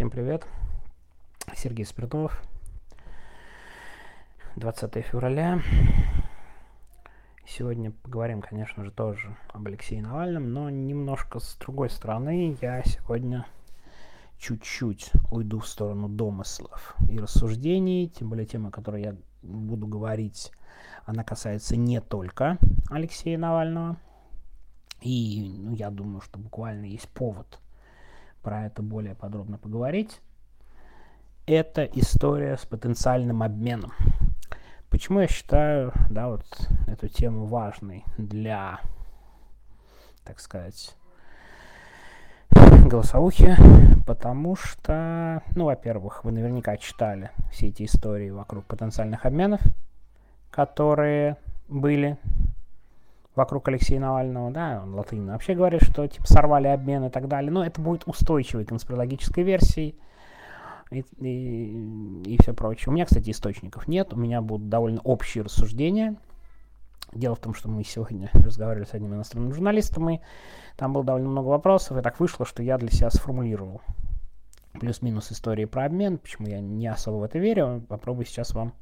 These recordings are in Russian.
Всем привет. Сергей Спиртов. 20 февраля. Сегодня поговорим, конечно же, тоже об Алексее Навальном, но немножко с другой стороны. Я сегодня чуть-чуть уйду в сторону домыслов и рассуждений, тем более тема, о которой я буду говорить, она касается не только Алексея Навального. И ну, я думаю, что буквально есть повод про это более подробно поговорить. Это история с потенциальным обменом. Почему я считаю, да, вот эту тему важной для, так сказать, голосовухи? Потому что, ну, во-первых, вы наверняка читали все эти истории вокруг потенциальных обменов, которые были вокруг Алексея Навального, да, он латынь вообще говорит, что типа сорвали обмен и так далее, но это будет устойчивой конспирологической версией и, и, и все прочее. У меня, кстати, источников нет, у меня будут довольно общие рассуждения. Дело в том, что мы сегодня разговаривали с одним иностранным журналистом, и там было довольно много вопросов, и так вышло, что я для себя сформулировал плюс-минус истории про обмен, почему я не особо в это верю, попробую сейчас вам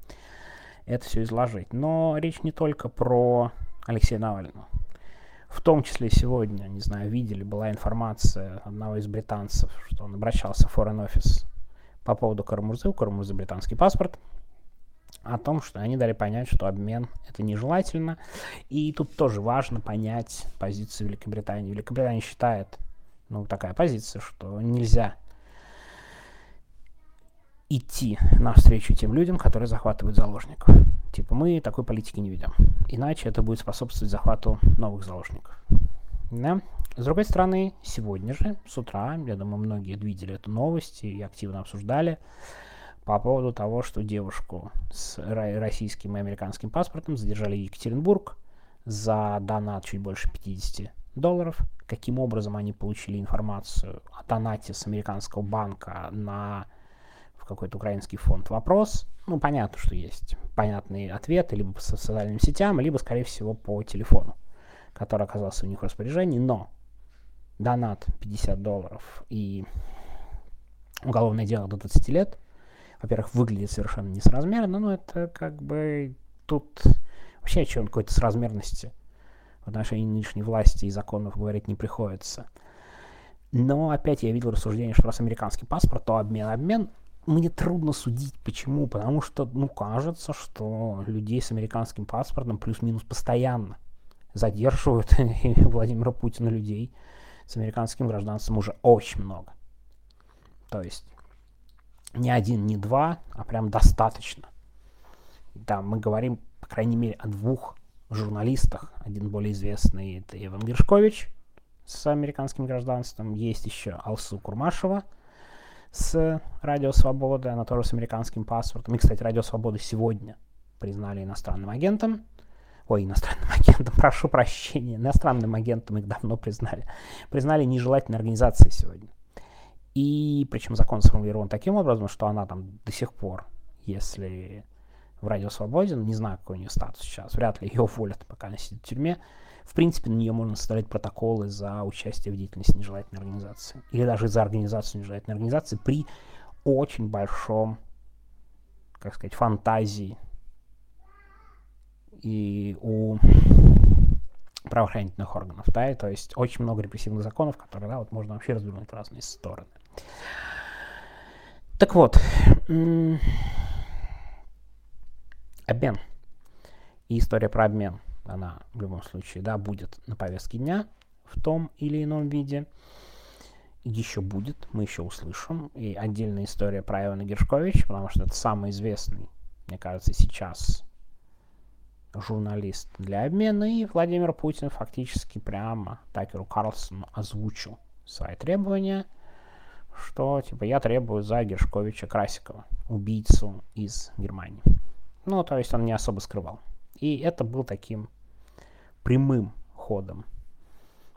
это все изложить. Но речь не только про Алексея Навального. В том числе сегодня, не знаю, видели, была информация одного из британцев, что он обращался в Foreign Office по поводу Карамурзы, у Карамурзы британский паспорт, о том, что они дали понять, что обмен это нежелательно. И тут тоже важно понять позицию Великобритании. Великобритания считает, ну, такая позиция, что нельзя идти навстречу тем людям, которые захватывают заложников. Типа мы такой политики не ведем. Иначе это будет способствовать захвату новых заложников. Да? С другой стороны, сегодня же, с утра, я думаю, многие видели эту новость и активно обсуждали по поводу того, что девушку с российским и американским паспортом задержали в Екатеринбург за донат чуть больше 50 долларов. Каким образом они получили информацию о донате с американского банка на какой-то украинский фонд. Вопрос, ну, понятно, что есть понятные ответы либо по социальным сетям, либо, скорее всего, по телефону, который оказался у них в распоряжении, но донат 50 долларов и уголовное дело до 20 лет, во-первых, выглядит совершенно несоразмерно, но это как бы тут вообще о чем какой-то соразмерности в отношении нынешней власти и законов говорить не приходится. Но опять я видел рассуждение, что раз американский паспорт, то обмен, обмен мне трудно судить. Почему? Потому что, ну, кажется, что людей с американским паспортом плюс-минус постоянно задерживают Владимира Путина людей с американским гражданством уже очень много. То есть не один, не два, а прям достаточно. Да, мы говорим, по крайней мере, о двух журналистах. Один более известный это Иван Гершкович с американским гражданством. Есть еще Алсу Курмашева – с Радио Свобода, она тоже с американским паспортом. И, кстати, Радио Свобода сегодня признали иностранным агентом. Ой, иностранным агентом, прошу прощения, иностранным агентом их давно признали. Признали нежелательной организацией сегодня. И причем закон сформулирован таким образом, что она там до сих пор, если в Радио Свободен, не знаю, какой у нее статус сейчас, вряд ли ее уволят, пока она сидит в тюрьме, в принципе, на нее можно составлять протоколы за участие в деятельности нежелательной организации. Или даже за организацию нежелательной организации при очень большом, как сказать, фантазии и у правоохранительных органов, да, и, то есть очень много репрессивных законов, которые, да, вот можно вообще развернуть в разные стороны. Так вот, обмен и история про обмен – она в любом случае, да, будет на повестке дня в том или ином виде. Еще будет, мы еще услышим. И отдельная история про Ивана Гершковича, потому что это самый известный, мне кажется, сейчас журналист для обмена. И Владимир Путин фактически прямо Такеру Карлсону озвучил свои требования, что типа я требую за Гершковича Красикова, убийцу из Германии. Ну, то есть он не особо скрывал. И это был таким прямым ходом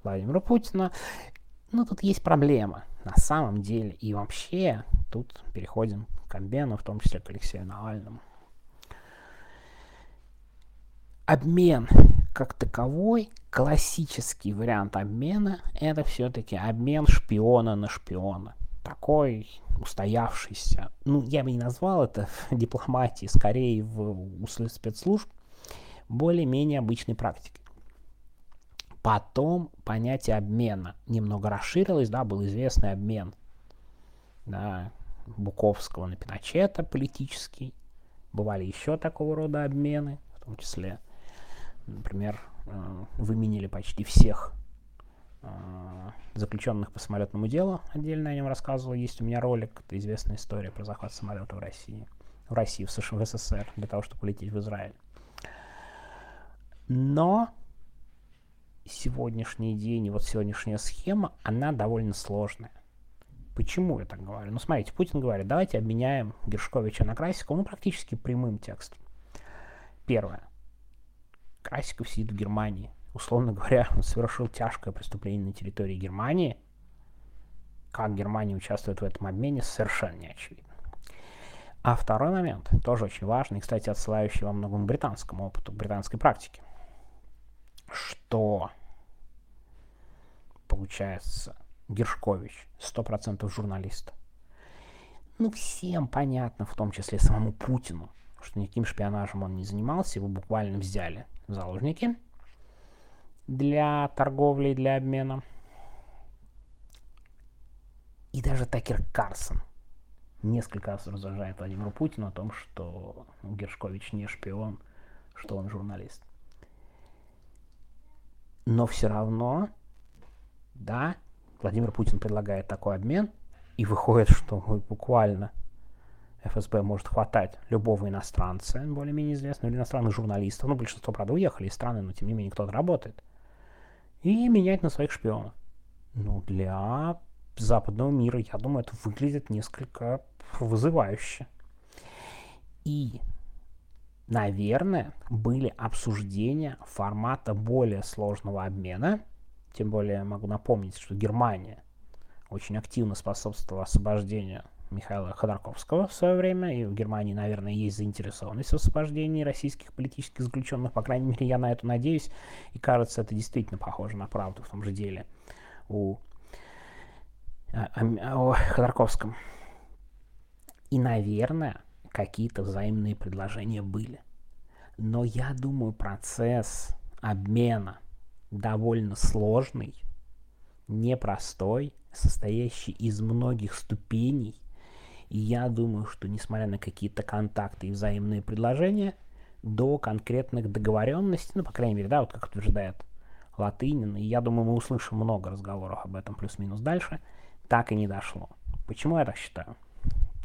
Владимира Путина. Но тут есть проблема на самом деле. И вообще тут переходим к обмену, в том числе к Алексею Навальному. Обмен как таковой, классический вариант обмена, это все-таки обмен шпиона на шпиона. Такой устоявшийся, ну, я бы не назвал это в дипломатии, скорее в условии спецслужб, более-менее обычной практикой. Потом понятие обмена немного расширилось, да, был известный обмен да, Буковского на Пиночета политический. Бывали еще такого рода обмены, в том числе, например, э, выменили почти всех заключенных по самолетному делу. Отдельно о нем рассказывал. Есть у меня ролик, это известная история про захват самолета в России. В России, в США, в СССР, для того, чтобы полететь в Израиль. Но сегодняшний день и вот сегодняшняя схема, она довольно сложная. Почему я так говорю? Ну, смотрите, Путин говорит, давайте обменяем Гершковича на Красикова, ну, практически прямым текстом. Первое. Красиков сидит в Германии. Условно говоря, он совершил тяжкое преступление на территории Германии. Как Германия участвует в этом обмене, совершенно не очевидно. А второй момент, тоже очень важный, кстати, отсылающий во многом британскому опыту, британской практике что получается Гершкович, 100% журналист. Ну, всем понятно, в том числе самому Путину, что никаким шпионажем он не занимался, его буквально взяли в заложники для торговли для обмена. И даже Такер Карсон несколько раз раздражает Владимиру Путину о том, что Гершкович не шпион, что он журналист. Но все равно, да, Владимир Путин предлагает такой обмен, и выходит, что буквально ФСБ может хватать любого иностранца, более-менее известного, или иностранных журналистов, ну, большинство, правда, уехали из страны, но тем не менее кто-то работает, и менять на своих шпионов. Ну, для западного мира, я думаю, это выглядит несколько вызывающе. И наверное, были обсуждения формата более сложного обмена. Тем более могу напомнить, что Германия очень активно способствовала освобождению Михаила Ходорковского в свое время, и в Германии, наверное, есть заинтересованность в освобождении российских политических заключенных, по крайней мере, я на это надеюсь, и кажется, это действительно похоже на правду в том же деле у о, о Ходорковском. И, наверное, какие-то взаимные предложения были. Но я думаю, процесс обмена довольно сложный, непростой, состоящий из многих ступеней. Я думаю, что несмотря на какие-то контакты и взаимные предложения, до конкретных договоренностей, ну, по крайней мере, да, вот как утверждает Латынин, и я думаю, мы услышим много разговоров об этом плюс-минус дальше, так и не дошло. Почему я так считаю?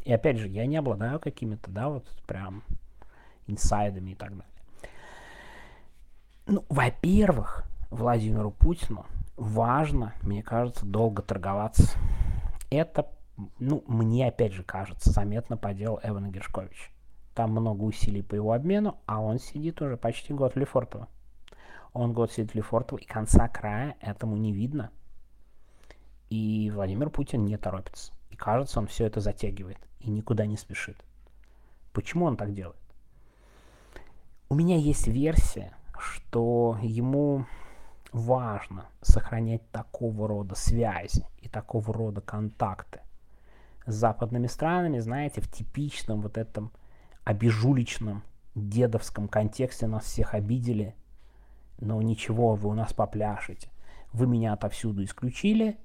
И опять же, я не обладаю какими-то, да, вот прям инсайдами и так далее. Ну, во-первых, Владимиру Путину важно, мне кажется, долго торговаться. Это, ну, мне опять же кажется, заметно по делу Эвана Гершковича. Там много усилий по его обмену, а он сидит уже почти год в. Он год сидит в и конца края этому не видно. И Владимир Путин не торопится. И кажется, он все это затягивает и никуда не спешит. Почему он так делает? У меня есть версия, что ему важно сохранять такого рода связи и такого рода контакты с западными странами, знаете, в типичном вот этом обижуличном дедовском контексте нас всех обидели, но ничего, вы у нас попляшете. Вы меня отовсюду исключили,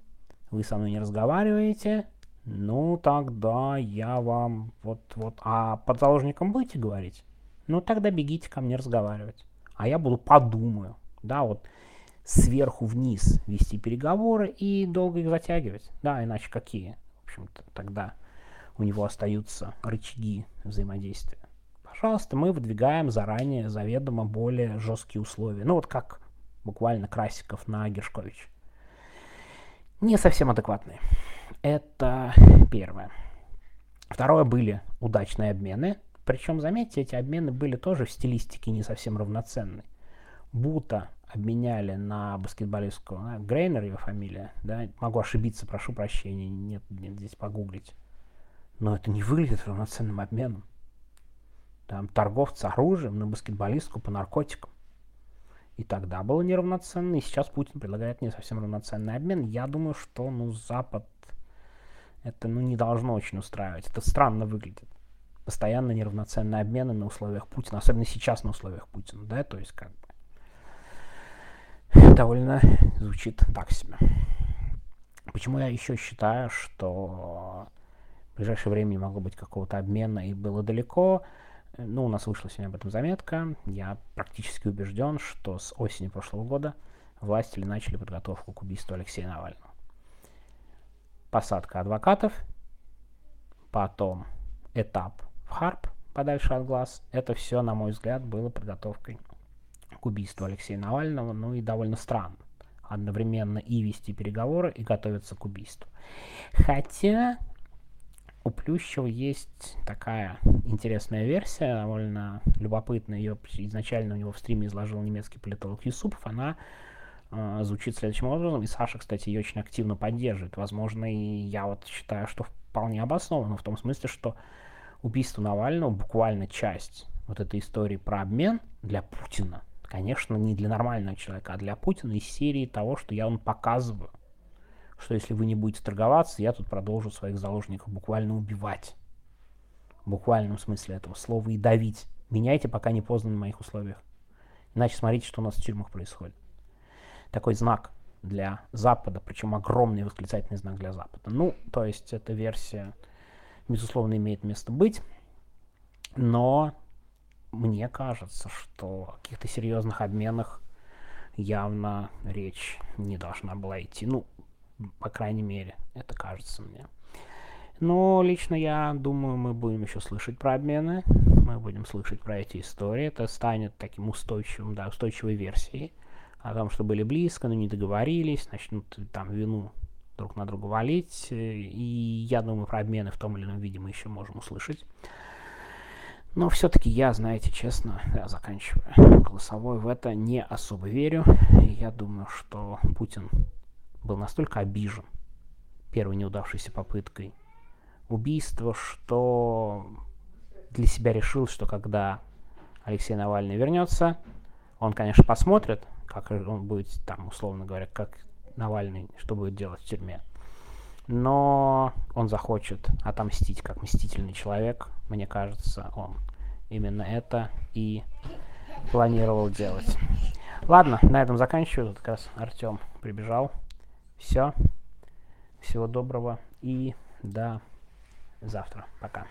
вы со мной не разговариваете, ну тогда я вам вот, вот, а под заложником будете говорить? Ну тогда бегите ко мне разговаривать. А я буду подумаю, да, вот сверху вниз вести переговоры и долго их затягивать. Да, иначе какие? Общем-то, тогда у него остаются рычаги взаимодействия. Пожалуйста, мы выдвигаем заранее заведомо более жесткие условия. Ну вот как буквально Красиков на Гершкович. Не совсем адекватные. Это первое. Второе были удачные обмены. Причем, заметьте, эти обмены были тоже в стилистике не совсем равноценны. Бута обменяли на баскетболистского, Грейнер его фамилия, да, могу ошибиться, прошу прощения, нет, нет, здесь погуглить. Но это не выглядит равноценным обменом. Там торговцы оружием на баскетболистку по наркотикам. И тогда было неравноценно, и сейчас Путин предлагает не совсем равноценный обмен. Я думаю, что ну, Запад Это, ну, не должно очень устраивать. Это странно выглядит. Постоянно неравноценные обмены на условиях Путина, особенно сейчас на условиях Путина, да, то есть как довольно звучит так себе. Почему я еще считаю, что в ближайшее время не могло быть какого-то обмена и было далеко? Ну, у нас вышла сегодня об этом заметка. Я практически убежден, что с осени прошлого года власти начали подготовку к убийству Алексея Навального. Посадка адвокатов, потом этап в Харп, подальше от глаз. Это все, на мой взгляд, было подготовкой к убийству Алексея Навального, ну и довольно странно. Одновременно и вести переговоры, и готовиться к убийству. Хотя у Плющева есть такая интересная версия, довольно любопытная. Ее изначально у него в стриме изложил немецкий политолог Юсупов. Она э, звучит следующим образом. И Саша, кстати, ее очень активно поддерживает. Возможно, и я вот считаю, что вполне обоснованно, в том смысле, что убийство Навального буквально часть вот этой истории про обмен для Путина конечно, не для нормального человека, а для Путина из серии того, что я вам показываю, что если вы не будете торговаться, я тут продолжу своих заложников буквально убивать. В буквальном смысле этого слова и давить. Меняйте, пока не поздно на моих условиях. Иначе смотрите, что у нас в тюрьмах происходит. Такой знак для Запада, причем огромный восклицательный знак для Запада. Ну, то есть эта версия, безусловно, имеет место быть, но мне кажется, что о каких-то серьезных обменах явно речь не должна была идти. Ну, по крайней мере, это кажется мне. Но лично я думаю, мы будем еще слышать про обмены, мы будем слышать про эти истории. Это станет таким устойчивым, да, устойчивой версией о том, что были близко, но не договорились, начнут там вину друг на друга валить. И я думаю, про обмены в том или ином виде мы еще можем услышать. Но все-таки я, знаете, честно, я заканчиваю голосовой, в это не особо верю. Я думаю, что Путин был настолько обижен первой неудавшейся попыткой убийства, что для себя решил, что когда Алексей Навальный вернется, он, конечно, посмотрит, как он будет там, условно говоря, как Навальный, что будет делать в тюрьме но он захочет отомстить как мстительный человек, мне кажется, он именно это и планировал делать. Ладно, на этом заканчиваю. Тут как раз Артем прибежал. Все. Всего доброго и до завтра. Пока.